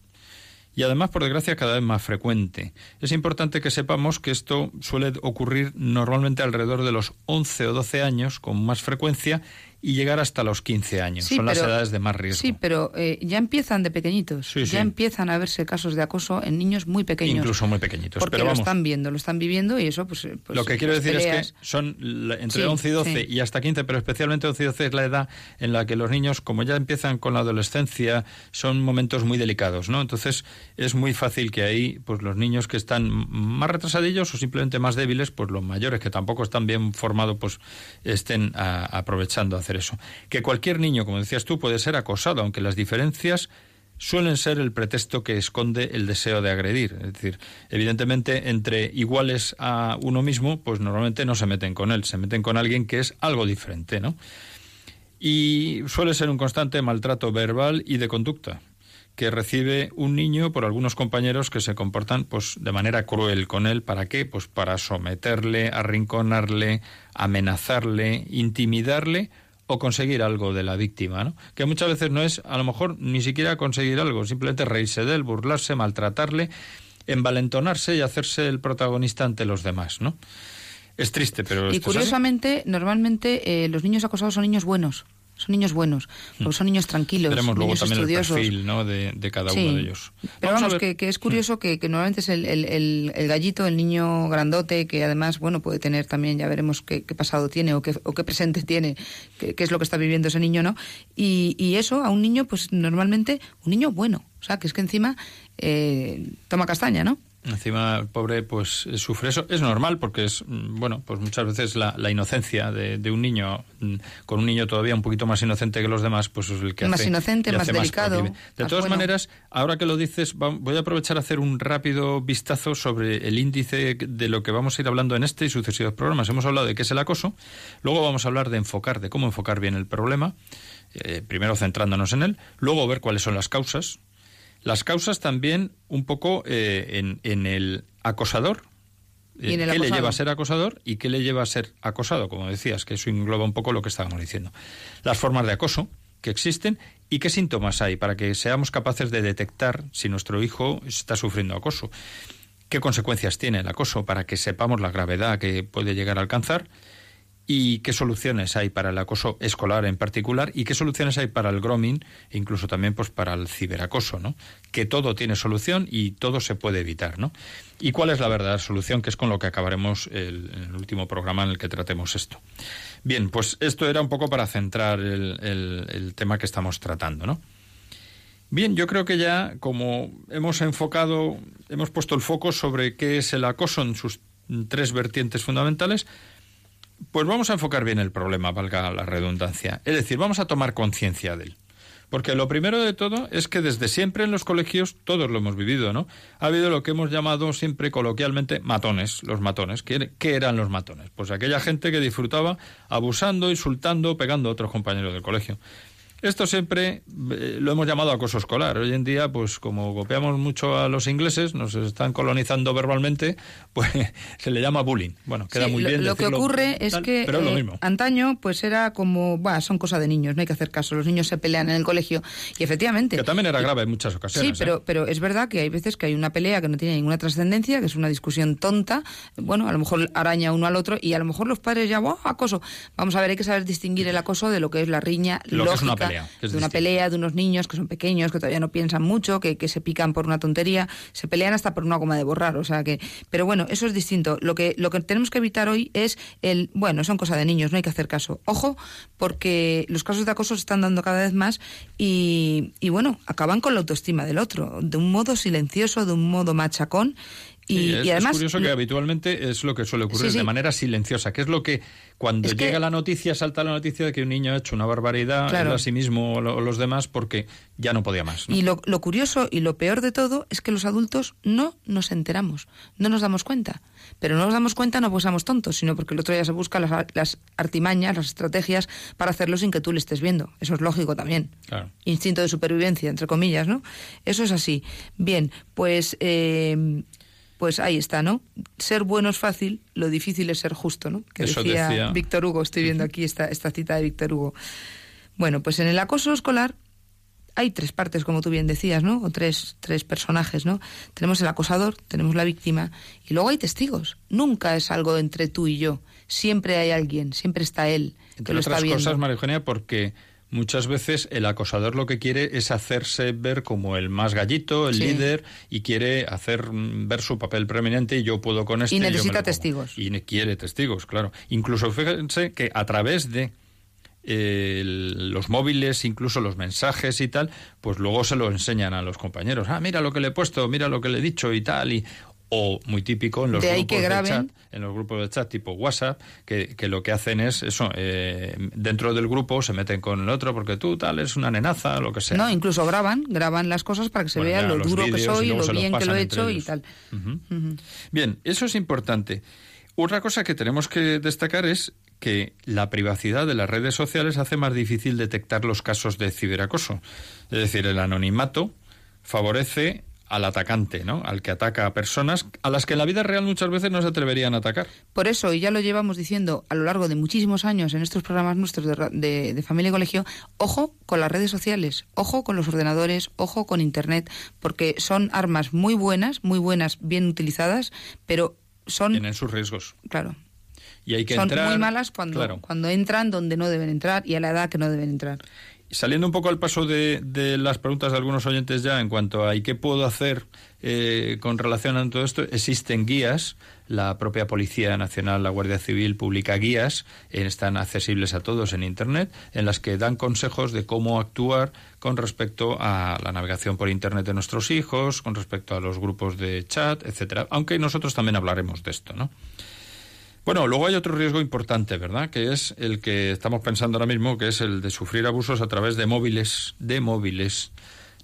y además, por desgracia, cada vez más frecuente. Es importante que sepamos que esto suele ocurrir normalmente alrededor de los 11 o 12 años con más frecuencia y llegar hasta los 15 años. Son las edades de más riesgo. Sí, pero eh, ya empiezan de pequeñitos. ya empiezan a verse casos de acoso en niños muy pequeños. Incluso muy pequeñitos. Porque lo están viendo, lo están viviendo y eso pues... pues lo que quiero decir es que son entre 11 y 12 y hasta 15, pero especialmente 11 y 12 es la edad en la que los niños, como ya empiezan con la adolescencia, son momentos muy delicados, ¿no? Entonces es muy fácil que ahí pues los niños que están más retrasadillos o simplemente más débiles, pues los mayores que tampoco están bien formados, pues estén aprovechando eso. Que cualquier niño, como decías tú, puede ser acosado, aunque las diferencias suelen ser el pretexto que esconde el deseo de agredir. Es decir, evidentemente, entre iguales a uno mismo, pues normalmente no se meten con él, se meten con alguien que es algo diferente, ¿no? Y suele ser un constante maltrato verbal y de conducta que recibe un niño por algunos compañeros que se comportan pues de manera cruel con él para qué pues para someterle arrinconarle amenazarle intimidarle o conseguir algo de la víctima, ¿no? Que muchas veces no es, a lo mejor, ni siquiera conseguir algo, simplemente reírse de él, burlarse, maltratarle, envalentonarse y hacerse el protagonista ante los demás, ¿no? Es triste, pero... Y curiosamente, normalmente eh, los niños acosados son niños buenos son niños buenos, porque son niños tranquilos, Veremos luego niños también estudiosos. el perfil ¿no? de, de cada uno de ellos. Pero vamos, que, que, es curioso que, que, normalmente es el, el, el, gallito, el niño grandote, que además, bueno, puede tener también, ya veremos qué, qué pasado tiene o qué, o qué presente tiene, qué, qué, es lo que está viviendo ese niño, ¿no? Y, y eso a un niño, pues normalmente, un niño bueno, o sea, que es que encima eh, toma castaña, ¿no? Encima el pobre pues sufre eso. Es normal porque es, mm, bueno, pues muchas veces la, la inocencia de, de, un niño, mm, con un niño todavía un poquito más inocente que los demás, pues es el que más hace... inocente, más delicado. Más de todas bueno. maneras, ahora que lo dices, voy a aprovechar a hacer un rápido vistazo sobre el índice de lo que vamos a ir hablando en este y sucesivos programas. Hemos hablado de qué es el acoso, luego vamos a hablar de enfocar, de cómo enfocar bien el problema, eh, primero centrándonos en él, luego ver cuáles son las causas, las causas también un poco eh, en, en, el acosador. ¿Y en el ¿Qué acosado? le lleva a ser acosador y qué le lleva a ser acosado? Como decías, que eso engloba un poco lo que estábamos diciendo. Las formas de acoso que existen y qué síntomas hay para que seamos capaces de detectar si nuestro hijo está sufriendo acoso. ¿Qué consecuencias tiene el acoso para que sepamos la gravedad que puede llegar a alcanzar? Y qué soluciones hay para el acoso escolar en particular y qué soluciones hay para el grooming e incluso también pues para el ciberacoso, ¿no? Que todo tiene solución y todo se puede evitar, ¿no? ¿Y cuál es la verdadera solución? Que es con lo que acabaremos el, el último programa en el que tratemos esto. Bien, pues esto era un poco para centrar el, el, el tema que estamos tratando, ¿no? Bien, yo creo que ya como hemos enfocado, hemos puesto el foco sobre qué es el acoso en sus tres vertientes fundamentales, pues vamos a enfocar bien el problema, valga la redundancia. Es decir, vamos a tomar conciencia de él. Porque lo primero de todo es que desde siempre en los colegios, todos lo hemos vivido, ¿no? Ha habido lo que hemos llamado siempre coloquialmente matones, los matones. ¿Qué, eran los matones? Pues aquella gente que disfrutaba abusando, insultando, pegando a otros compañeros del colegio. Esto siempre eh, lo hemos llamado acoso escolar. Hoy en día, pues como copiamos mucho a los ingleses, nos están colonizando verbalmente, pues se le llama bullying. Bueno, queda Sí, muy lo, bien lo que decirlo ocurre es tal, que pero es lo eh, mismo. antaño pues era como, bah, son cosas de niños, no hay que hacer caso, los niños se pelean en el colegio y efectivamente Que también era grave en muchas Sí, ocasiones. pero, ¿eh? pero es verdad que hay veces que hay una pelea que no tiene ninguna trascendencia, que es una discusión tonta. Bueno, a lo mejor araña uno al otro y a lo mejor los padres ya, ¡buah, acoso! Vamos a ver, hay que saber distinguir el acoso de lo que es la riña Lo que es lógica, pelea, de una distinto. pelea de unos niños que son pequeños, que todavía no piensan mucho, que, que se pican por una tontería, se pelean hasta por una goma de borrar, o sea que, pero bueno, eso es distinto. Lo que lo que tenemos que evitar hoy es el, bueno, son cosas de niños, no hay que hacer caso. Ojo, porque los casos de acoso se están dando cada vez más y, y bueno, acaban con la autoestima del otro, de un modo silencioso, de un modo machacón. Y, Sí, es, y además es curioso que habitualmente es lo que suele ocurrir Sí, sí. de manera silenciosa, que es lo que cuando Es que- llega la noticia, salta la noticia de que un niño ha hecho una barbaridad, Claro. a sí mismo o lo- los demás, porque ya no podía más. ¿no? Y lo, lo curioso y lo peor de todo es que los adultos no nos enteramos, no nos damos cuenta. Pero no nos damos cuenta no porque seamos tontos, sino porque el otro día se busca las, las artimañas, las estrategias para hacerlo sin que tú le estés viendo. Eso es lógico también. Claro. Instinto de supervivencia, entre comillas, ¿no? Eso es así. Bien, pues, eh, pues ahí está, ¿no? Ser bueno es fácil, lo difícil es ser justo, ¿no? Que Eso decía, decía- Víctor Hugo, estoy viendo aquí esta, esta cita de Víctor Hugo. Bueno, pues en el acoso escolar hay tres partes, como tú bien decías, ¿no? O tres, tres personajes, ¿no? Tenemos el acosador, tenemos la víctima y luego hay testigos. Nunca es algo entre tú y yo. Siempre hay alguien, siempre está él que Entre lo está otras viendo. cosas, María Eugenia, porque muchas veces el acosador lo que quiere es hacerse ver como el más gallito, el Sí. líder, y quiere hacer mm, ver su papel preeminente y yo puedo con este. Y necesita testigos. Y quiere testigos, claro. Incluso fíjense que a través de eh, los móviles, incluso los mensajes y tal, pues luego se lo enseñan a los compañeros. Ah, mira lo que le he puesto, mira lo que le he dicho y tal. Y, o muy típico en los De grupos que de chat, en los grupos de chat tipo WhatsApp, que, que lo que hacen es eso, eh, dentro del grupo se meten con el otro porque tú tal es una nenaza, lo que sea. No, incluso graban, graban las cosas para que se Bueno, vea lo duro que soy, lo bien que lo he hecho y tal. Bien, eso es importante. Otra cosa que tenemos que destacar es que la privacidad de las redes sociales hace más difícil detectar los casos de ciberacoso. Es decir, el anonimato favorece al atacante, ¿no? Al que ataca a personas a las que en la vida real muchas veces no se atreverían a atacar. Por eso, y ya lo llevamos diciendo a lo largo de muchísimos años en estos programas nuestros de, de- de familia y colegio, ojo con las redes sociales, ojo con los ordenadores, ojo con Internet, porque son armas muy buenas, muy buenas, bien utilizadas, pero son, Tienen sus riesgos. claro, Y hay que son entrar. muy malas cuando, Claro. cuando entran donde no deben entrar y a la edad que no deben entrar. Saliendo un poco al paso de, las preguntas de algunos oyentes ya en cuanto a ¿y qué puedo hacer eh, con relación a todo esto? Existen guías, la propia Policía Nacional, la Guardia Civil publica guías, eh, están accesibles a todos en Internet, en las que dan consejos de cómo actuar con respecto a la navegación por Internet de nuestros hijos, con respecto a los grupos de chat, etcétera. Aunque nosotros también hablaremos de esto, ¿no? Bueno, luego hay otro riesgo importante, ¿verdad? Que es el que estamos pensando ahora mismo, que es el de sufrir abusos a través de móviles, de móviles,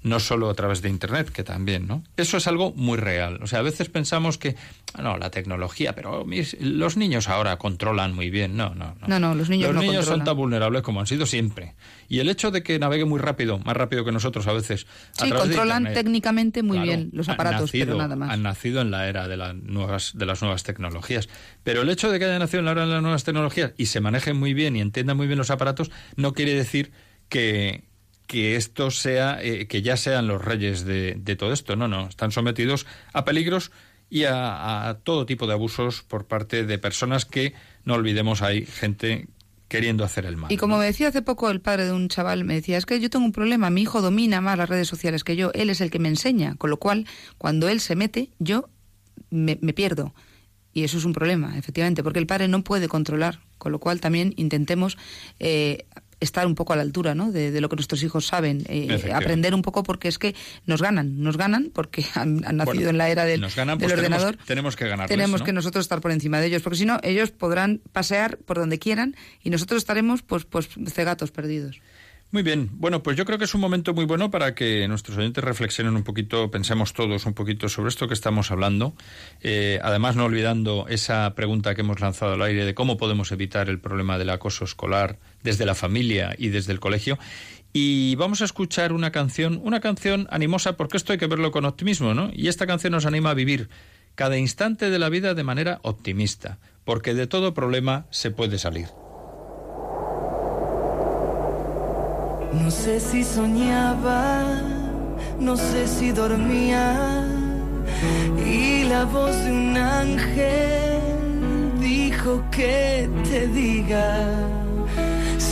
no solo a través de Internet, que también, ¿no? Eso es algo muy real. O sea, a veces pensamos que, ah, no, la tecnología, pero mis- los niños ahora controlan muy bien. No, no, no. No, no, los niños no son controlan. tan vulnerables como han sido siempre. Y el hecho de que navegue muy rápido, más rápido que nosotros a veces. a Sí, de controlan Internet, técnicamente muy Claro, bien los aparatos, pero nada más. Han nacido en la era de las nuevas de las nuevas tecnologías. Pero el hecho de que haya nacido en la era de las nuevas tecnologías y se manejen muy bien y entiendan muy bien los aparatos no quiere decir que que esto sea eh, que ya sean los reyes de, de todo esto. No, no, están sometidos a peligros y a, a todo tipo de abusos por parte de personas que no olvidemos hay gente queriendo hacer el mal. Y como ¿no? me decía hace poco el padre de un chaval, me decía, es que yo tengo un problema, mi hijo domina más las redes sociales que yo, él es el que me enseña, con lo cual, cuando él se mete, yo me, me pierdo. Y eso es un problema, efectivamente, porque el padre no puede controlar, con lo cual también intentemos eh, estar un poco a la altura ¿no? de, de lo que nuestros hijos saben, eh, Efectivamente. aprender un poco porque es que nos ganan, nos ganan porque han, han nacido Bueno, en la era del, nos ganan, del pues ordenador. tenemos que ganarles, Tenemos ¿no? que nosotros estar por encima de ellos, porque si no, ellos podrán pasear por donde quieran y nosotros estaremos pues, pues cegatos perdidos. Muy bien, bueno, pues yo creo que es un momento muy bueno para que nuestros oyentes reflexionen un poquito, pensemos todos un poquito sobre esto que estamos hablando. Eh, además, no olvidando esa pregunta que hemos lanzado al aire de cómo podemos evitar el problema del acoso escolar desde la familia y desde el colegio. Y vamos a escuchar una canción, una canción animosa, porque esto hay que verlo con optimismo, ¿no? Y esta canción nos anima a vivir cada instante de la vida de manera optimista, porque de todo problema se puede salir. No sé si soñaba, no sé si dormía. Y la voz de un ángel dijo que te diga,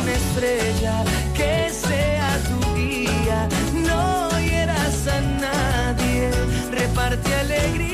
una estrella que sea tu guía, no hieras a nadie, reparte alegría.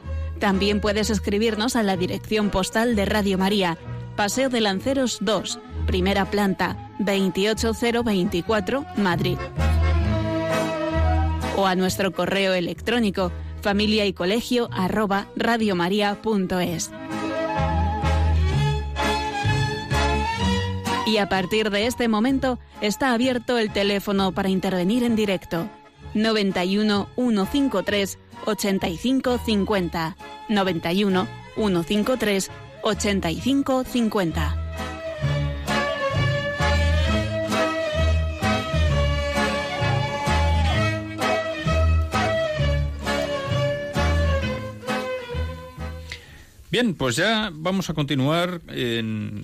También puedes escribirnos a la dirección postal de Radio María, Paseo de Lanceros 2, primera planta, 28024, Madrid. O a nuestro correo electrónico familia y colegio arroba radiomaria.es. Y a partir de este momento está abierto el teléfono para intervenir en directo. 91 153 85 50. 91 153 85 Bien, pues ya vamos a continuar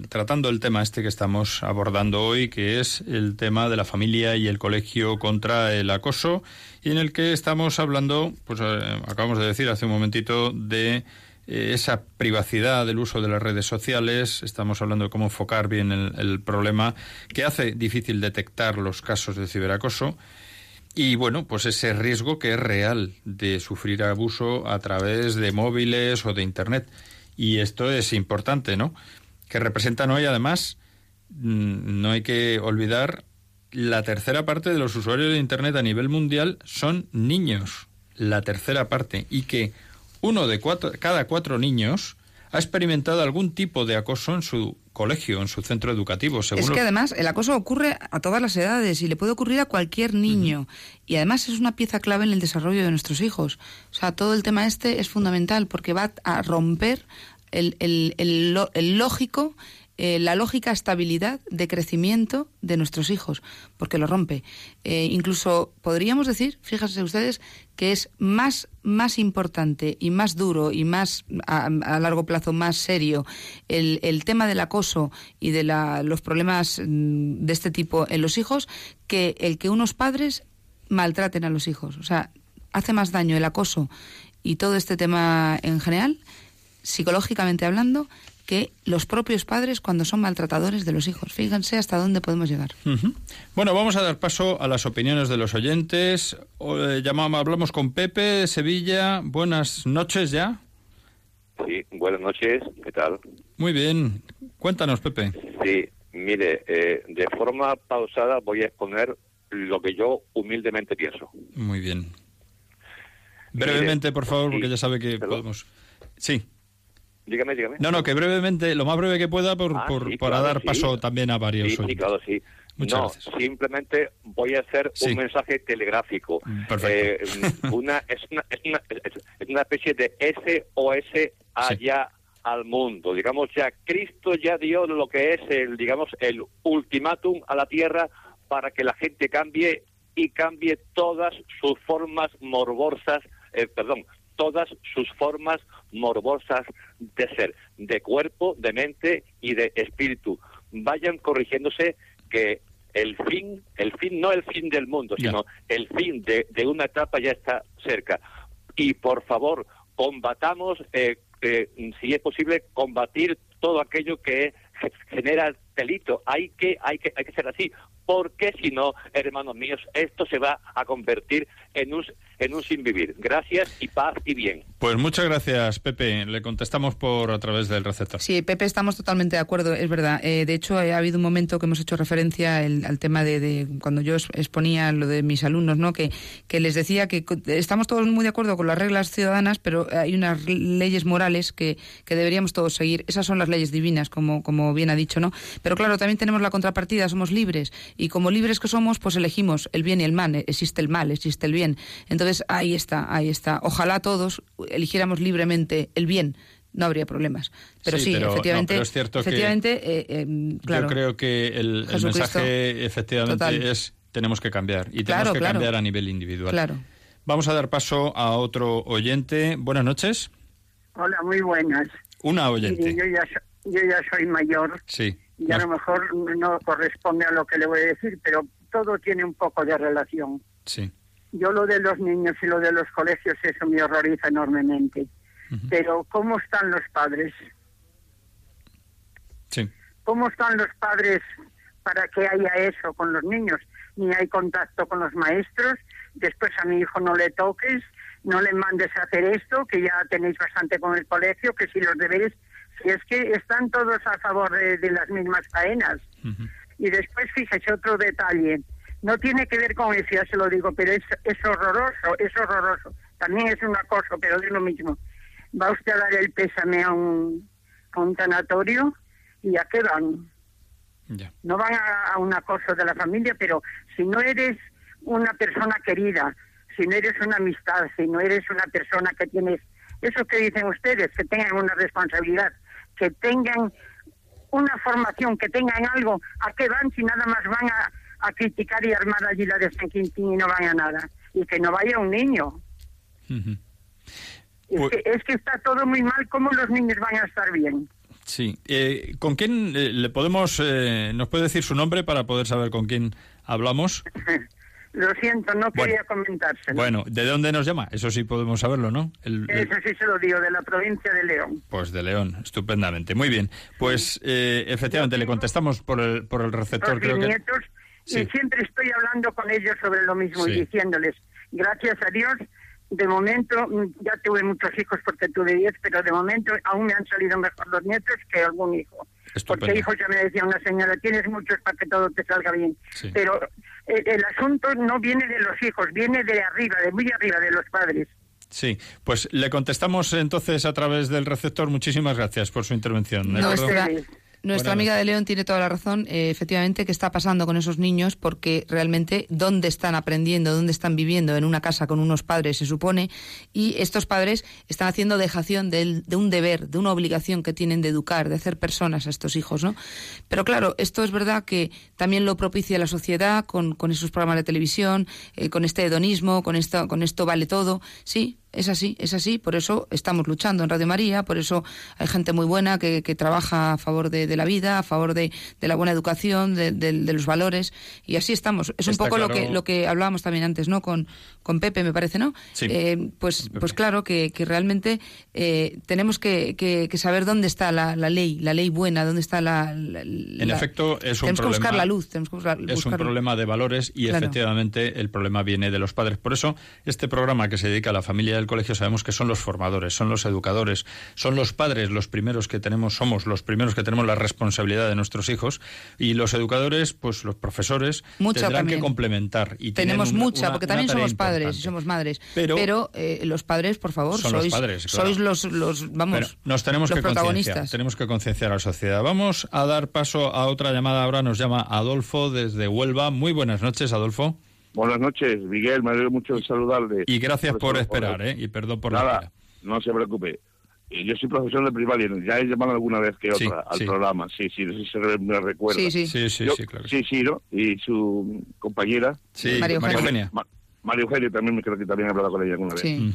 tratando el tema este que estamos abordando hoy, que es el tema de la familia y el colegio contra el acoso, y en el que estamos hablando, pues eh, acabamos de decir hace un momentito, de eh, esa privacidad del uso de las redes sociales, estamos hablando de cómo enfocar bien el problema, que hace difícil detectar los casos de ciberacoso, y bueno, pues ese riesgo que es real de sufrir abuso a través de móviles o de Internet. Y esto es importante, ¿no? Que representan hoy, además, mm, no hay que olvidar, la tercera parte de los usuarios de Internet a nivel mundial son niños. La tercera parte. Y que uno de cuatro, cada cuatro niños ha experimentado algún tipo de acoso en su colegio, en su centro educativo. Según Es que además el acoso ocurre a todas las edades y le puede ocurrir a cualquier niño. Y además es una pieza clave en el desarrollo de nuestros hijos. O sea, todo el tema este es fundamental porque va a romper el, el- el el lógico, eh, la lógica estabilidad de crecimiento de nuestros hijos, porque lo rompe. Eh, incluso podríamos decir, fíjense ustedes, que es más, más importante y más duro y más a, a largo plazo más serio el, el tema del acoso y de la- los problemas mm, de este tipo en los hijos que el que unos padres maltraten a los hijos. O sea, hace más daño el acoso y todo este tema en general, psicológicamente hablando, que los propios padres cuando son maltratadores de los hijos. Fíjense hasta dónde podemos llegar. Bueno, vamos a dar paso a las opiniones de los oyentes. Eh, llamamos, hablamos con Pepe de Sevilla. Buenas noches ya. Sí, buenas noches, ¿qué tal? Muy bien. Cuéntanos, Pepe. Sí, mire, eh, de forma pausada voy a exponer lo que yo humildemente pienso. Muy bien. Brevemente, por favor, porque ya sabe que perdón. podemos. Sí. Dígame, dígame. No, no, que brevemente, lo más breve que pueda, por, Ah, por- sí, para claro, dar sí. paso también a varios Sí, sí, claro, sí. Muchas no, gracias. simplemente voy a hacer un mensaje telegráfico. Perfecto. Eh, una, es, una, es, una, es una especie de SOS allá al mundo. Digamos, ya Cristo ya dio lo que es el, digamos, el ultimátum a la tierra para que la gente cambie y cambie todas sus formas morbosas, eh, perdón, todas sus formas morbosas de ser, de cuerpo, de mente y de espíritu. Vayan corrigiéndose que el fin, el fin, no el fin del mundo, sino el fin de, de una etapa ya está cerca. Y por favor, combatamos, eh, eh, si es posible, combatir todo aquello que ge- genera delito. Hay que, hay que, hay que ser así, porque si no, hermanos míos, esto se va a convertir en un, en un sin vivir. Gracias y paz y bien. Pues muchas gracias, Pepe. Le contestamos por a través del receptor. Sí, Pepe, estamos totalmente de acuerdo, es verdad. Eh, de hecho, ha habido un momento que hemos hecho referencia el- al tema de, de cuando yo exponía lo de mis alumnos, ¿no? Que, que les decía que estamos todos muy de acuerdo con las reglas ciudadanas, pero hay unas leyes morales que, que deberíamos todos seguir. Esas son las leyes divinas, como, como bien ha dicho, ¿no? Pero claro, también tenemos la contrapartida, somos libres. Y como libres que somos, pues elegimos el bien y el mal. Existe el mal, existe el bien. Entonces, ahí está, ahí está. Ojalá todos eligiéramos libremente el bien. No habría problemas. Pero Sí, sí, pero- no, efectivamente. pero es cierto que efectivamente, eh, eh, claro. Yo creo que el, mensaje efectivamente Total. es tenemos que cambiar y tenemos Claro, que claro. cambiar a nivel individual. Claro. Vamos a dar paso a otro oyente. Buenas noches. Hola, muy buenas. Una oyente. yo ya, so- yo ya soy mayor Sí. y a lo mejor no corresponde a lo que le voy a decir, pero todo tiene un poco de relación. Sí. Yo lo de los niños y lo de los colegios, eso me horroriza enormemente. Pero ¿cómo están los padres? Sí. ¿Cómo están los padres para que haya eso con los niños? Ni hay contacto con los maestros, después a mi hijo no le toques, no le mandes a hacer esto, que ya tenéis bastante con el colegio, que si los deberes, si es que están todos a favor de, de las mismas faenas. Y después, fíjese otro detalle, no tiene que ver con eso, ya se lo digo, pero es, es horroroso, es horroroso. También es un acoso, pero es lo mismo. Va usted a dar el pésame a un, a un tanatorio y a qué van. Ya. No van a, a un acoso de la familia, pero si no eres una persona querida, si no eres una amistad, si no eres una persona que tienes, eso que dicen ustedes, que tengan una responsabilidad, que tengan una formación, que tengan algo, ¿a qué van si nada más van a, a criticar y armar allí la de San Quintín y no van a nada? Y que no vaya un niño. Ujú. Es, Pues- que, es que está todo muy mal, ¿cómo los niños van a estar bien? Sí. Eh, ¿Con quién eh, le podemos, eh, nos puede decir su nombre para poder saber con quién hablamos? Lo siento, no Bueno. quería comentárselo. Bueno, ¿de dónde nos llama? Eso sí podemos saberlo, ¿no? El- el- Eso sí se lo digo, de la provincia de León. Pues de León, estupendamente. Muy bien. Pues eh, efectivamente le contestamos por el, por el receptor. Los Creo que... Sí. y siempre estoy hablando con ellos sobre lo mismo Sí. y diciéndoles, gracias a Dios, de momento, mm, ya tuve muchos hijos porque tuve diez, pero de momento aún me han salido mejor los nietos que algún hijo. Estupendo. Porque hijos ya me decía una señora, tienes muchos para que todo te salga bien. Sí. Pero eh, el asunto no viene de los hijos, viene de arriba, de muy arriba, de los padres. Sí, pues le contestamos entonces a través del receptor. Muchísimas gracias por su intervención. ¿de acuerdo? Nuestra, amiga de León tiene toda la razón. eh, efectivamente, ¿qué está pasando con esos niños? Porque realmente, ¿dónde están aprendiendo? ¿Dónde están viviendo? En una casa con unos padres, se supone. Y estos padres están haciendo dejación del- de, un deber, de una obligación que tienen de educar, de hacer personas a estos hijos, ¿no? Pero claro, esto es verdad que también lo propicia la sociedad con, con esos programas de televisión, eh, con este hedonismo, con esto, con esto vale todo. Sí, Es así, es así, por eso estamos luchando en Radio María, por eso hay gente muy buena que, que trabaja a favor de, de, la vida, a favor de, de la buena educación, de, de, los valores, y así estamos. Es un poco lo que lo que hablábamos también antes, ¿no? Con, con Pepe, me parece, ¿no? Sí. Eh, pues, pues claro que, que realmente eh, tenemos que, que- que saber dónde está la, la ley, la ley buena, dónde está la... la- En la- efecto, es un tenemos que problema. buscar la luz, tenemos que buscar, Es un problema de valores y Claro. efectivamente el problema viene de los padres. Por eso, este programa que se dedica a la familia del colegio sabemos que son los formadores, son los educadores, son los padres los primeros que tenemos, somos los primeros que tenemos la responsabilidad de nuestros hijos y los educadores, pues los profesores, Mucho tendrán también. que complementar. Y Tenemos una- mucha, porque una también somos padres y somos madres. Pero- Pero, eh, los padres, por favor, Son los sois, padres, claro. sois los, los, vamos, Pero nos tenemos los que protagonistas. tenemos que concienciar a la sociedad. Vamos a dar paso a otra llamada. Ahora nos llama Adolfo desde Huelva. Muy buenas noches, Adolfo. Buenas noches, Miguel, me alegro mucho de saludarle. Y gracias por esperar, ¿eh? Y perdón por la Nada, espera. no se preocupe. Eh, Yo soy profesor de primaria, ya he llamado alguna vez que Sí, otra al sí. programa, sí, sí, no sé si se me recuerda. Sí, sí. Sí, sí, Yo- sí, claro. sí, sí, ¿no? Y su compañera, Sí, María María Eugenia. Eugenia. Ma- María Eugenia, también me creo que también he hablado con ella alguna vez. Sí.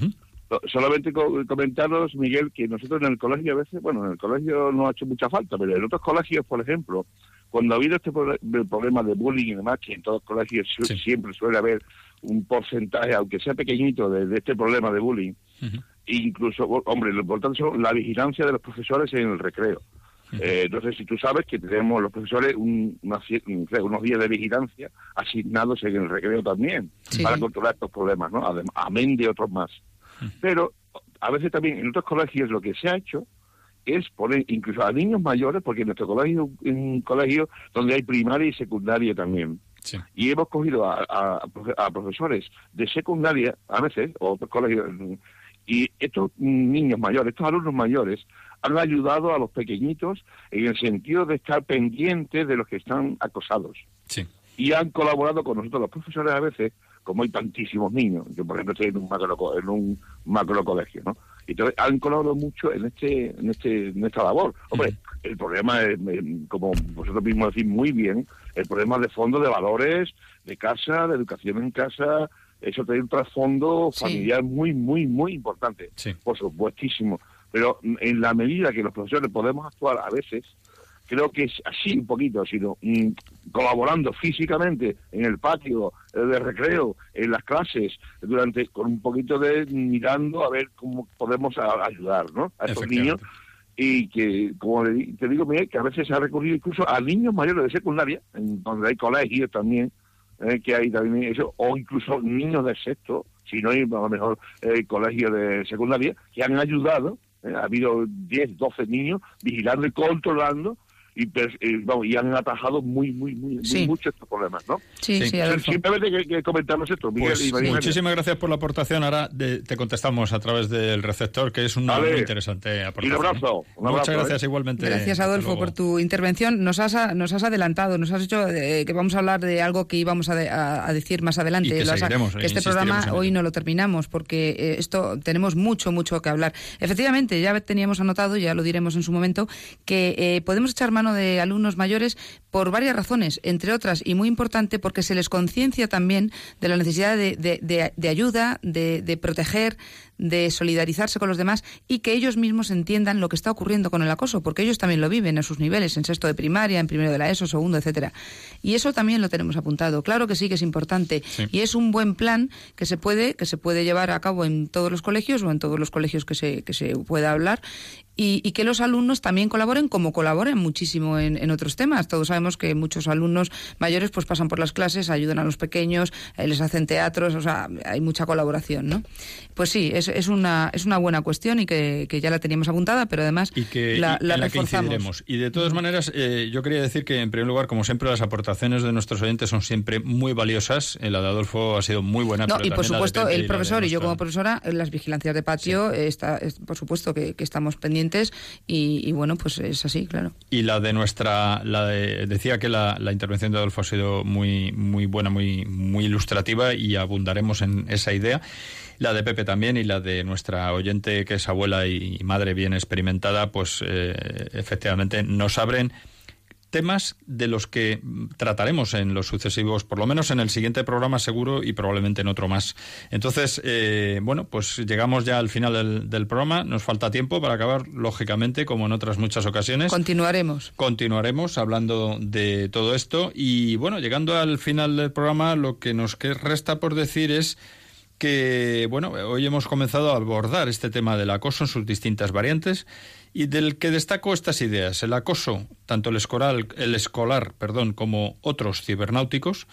So- Solamente co- comentaros, Miguel, que nosotros en el colegio a veces, bueno, en el colegio no ha hecho mucha falta, pero en otros colegios, por ejemplo, cuando ha habido este pro- problema de bullying y demás, que en todos los colegios Sí. siempre suele haber un porcentaje, aunque sea pequeñito, de, de este problema de bullying, incluso, hombre, lo importante son la vigilancia de los profesores en el recreo. Eh, entonces, si tú sabes que tenemos los profesores un- unas cie- un- unos días de vigilancia asignados en el recreo también Sí. para controlar estos problemas, ¿no? Adem- amén de otros más. Pero a veces también en otros colegios lo que se ha hecho es poner incluso a niños mayores, porque en nuestro colegio es un colegio donde hay primaria y secundaria también. Sí. Y hemos cogido a, a- a profe- a profesores de secundaria, a veces, o otros colegios, y estos niños mayores, estos alumnos mayores, han ayudado a los pequeñitos en el sentido de estar pendientes de los que están acosados. Sí. Y han colaborado con nosotros los profesores a veces, como hay tantísimos niños. Yo, por ejemplo, estoy en un macro, en un macro colegio, ¿no? Y Entonces, han colaborado mucho en este en este en esta labor. Hombre, el problema es, eh, como vosotros mismos decís muy bien, el problema de fondo de valores, de casa, de educación en casa, eso tiene un trasfondo Sí. familiar muy, muy, muy importante. Sí. Por supuestísimo. Pero mm, en la medida que los profesores podemos actuar a veces, creo que es así un poquito, sino mm, colaborando físicamente en el patio eh, de recreo, en las clases, durante con un poquito de mirando a ver cómo podemos a- ayudar ¿no? a estos niños y que, como le te digo, Miguel, que a veces se ha recurrido incluso a niños mayores de secundaria, en donde hay colegios también, eh, que hay también eso, o incluso niños de sexto, si no hay a lo mejor eh, colegios de secundaria, que han ayudado, eh, ha habido 10, 12 niños vigilando y controlando, y, eh, vamos, y han atajado muy, muy, muy, muy Sí. mucho estos problemas, ¿no? Sí, Sí. sí. Simplemente que, que comentarnos esto, Miguel Pues y María Eugenia. muchísimas gracias por la aportación. Ahora de- te contestamos a través del receptor, que es una muy interesante Y aportación. un abrazo, un abrazo, Muchas gracias ¿eh? igualmente. Gracias, Adolfo, por tu intervención. Nos has, nos has adelantado, nos has hecho eh, que vamos a hablar de algo que íbamos a, de- a- a decir más adelante. Y que Lo has- seguiremos, que este programa hoy no lo terminamos porque eh, esto tenemos mucho, mucho que hablar. Efectivamente, ya teníamos anotado, ya lo diremos en su momento, que eh, podemos echar de alumnos mayores por varias razones, entre otras, y muy importante, porque se les conciencia también de la necesidad de, de- de- ayuda, de proteger, de solidarizarse con los demás y que ellos mismos entiendan lo que está ocurriendo con el acoso, porque ellos también lo viven a sus niveles, en sexto de primaria, en primero de la ESO, segundo, etcétera. Y eso también lo tenemos apuntado. Claro que sí que es importante Sí. y es un buen plan que se puede que se puede llevar a cabo en todos los colegios o en todos los colegios que se que se pueda hablar y, y que los alumnos también colaboren como colaboran muchísimo en, en otros temas. Todos sabemos que muchos alumnos mayores pues pasan por las clases, ayudan a los pequeños, eh, les hacen teatros, o sea, hay mucha colaboración, ¿no? Pues sí, es, es una es una buena cuestión y que, que ya la teníamos apuntada, pero además y que la, y- la la reforzamos. Y de todas maneras, eh, yo quería decir que, en primer lugar, como siempre, las aportaciones de nuestros oyentes son siempre muy valiosas. Eh, La de Adolfo ha sido muy buena. No, pero y por supuesto el profesor y yo como profesora, en las vigilancias de patio, eh, está, es- por supuesto que, que estamos pendientes y, y bueno, pues es así, claro. Y la de nuestra, la de- decía que la, la intervención de Adolfo ha sido muy, muy buena, muy, muy ilustrativa y abundaremos en esa idea. La de Pepe también y la de nuestra oyente que es abuela y madre bien experimentada, pues eh, efectivamente nos abren temas de los que trataremos en los sucesivos, por lo menos en el siguiente programa seguro y probablemente en otro más. Entonces, eh, bueno, pues llegamos ya al final del, del, programa. Nos falta tiempo para acabar, lógicamente, como en otras muchas ocasiones. Continuaremos. Continuaremos hablando de todo esto y, bueno, llegando al final del programa, lo que nos resta por decir es que, bueno, hoy hemos comenzado a abordar este tema del acoso en sus distintas variantes y del que destaco estas ideas. El acoso, tanto el escolar, el escolar perdón, como otros cibernáuticos,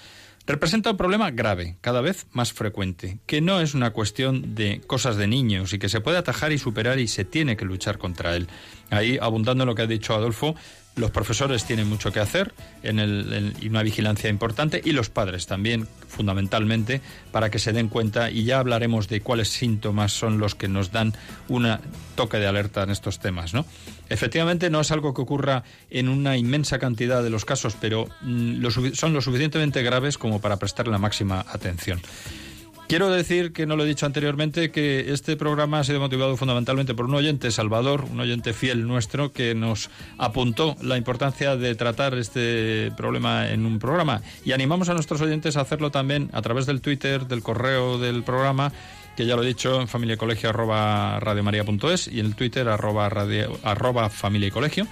representa un problema grave, cada vez más frecuente, que no es una cuestión de cosas de niños y que se puede atajar y superar y se tiene que luchar contra él. Ahí, abundando en lo que ha dicho Adolfo, los profesores tienen mucho que hacer en el, y una vigilancia importante y los padres también, fundamentalmente, para que se den cuenta y ya hablaremos de cuáles síntomas son los que nos dan un toque de alerta en estos temas. ¿no? Efectivamente, no es algo que ocurra en una inmensa cantidad de los casos, pero mm, son lo suficientemente graves como para prestar la máxima atención. Quiero decir, que no lo he dicho anteriormente, que este programa ha sido motivado fundamentalmente por un oyente, Salvador, un oyente fiel nuestro, que nos apuntó la importancia de tratar este problema en un programa. Y animamos a nuestros oyentes a hacerlo también a través del Twitter, del correo del programa que ya lo he dicho en familiacolegio arroba y en el Twitter radio, arroba familia y colegio.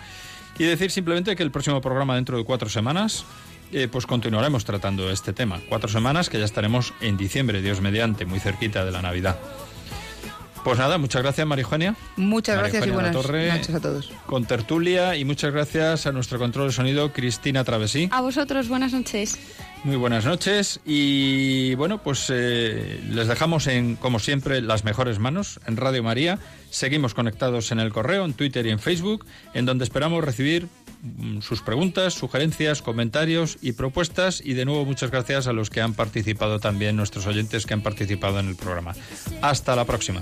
Y decir simplemente que el próximo programa dentro de cuatro semanas eh, pues continuaremos tratando este tema. Cuatro semanas que ya estaremos en diciembre, Dios mediante, muy cerquita de la Navidad. Pues nada, muchas gracias María Muchas gracias y buenas noches a todos. Con tertulia y muchas gracias a nuestro control de sonido, Cristina Travesí. A vosotros, buenas noches. Muy buenas noches y bueno, pues eh, les dejamos en, como siempre, las mejores manos en Radio María. Seguimos conectados en el correo, en Twitter y en Facebook, en donde esperamos recibir Mm, sus preguntas, sugerencias, comentarios y propuestas. Y de nuevo muchas gracias a los que han participado también, nuestros oyentes que han participado en el programa. Hasta la próxima.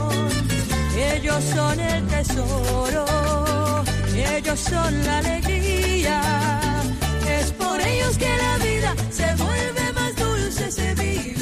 ellos son el tesoro, ellos son la alegría. Es por ellos que la vida se vuelve más dulce, se vive.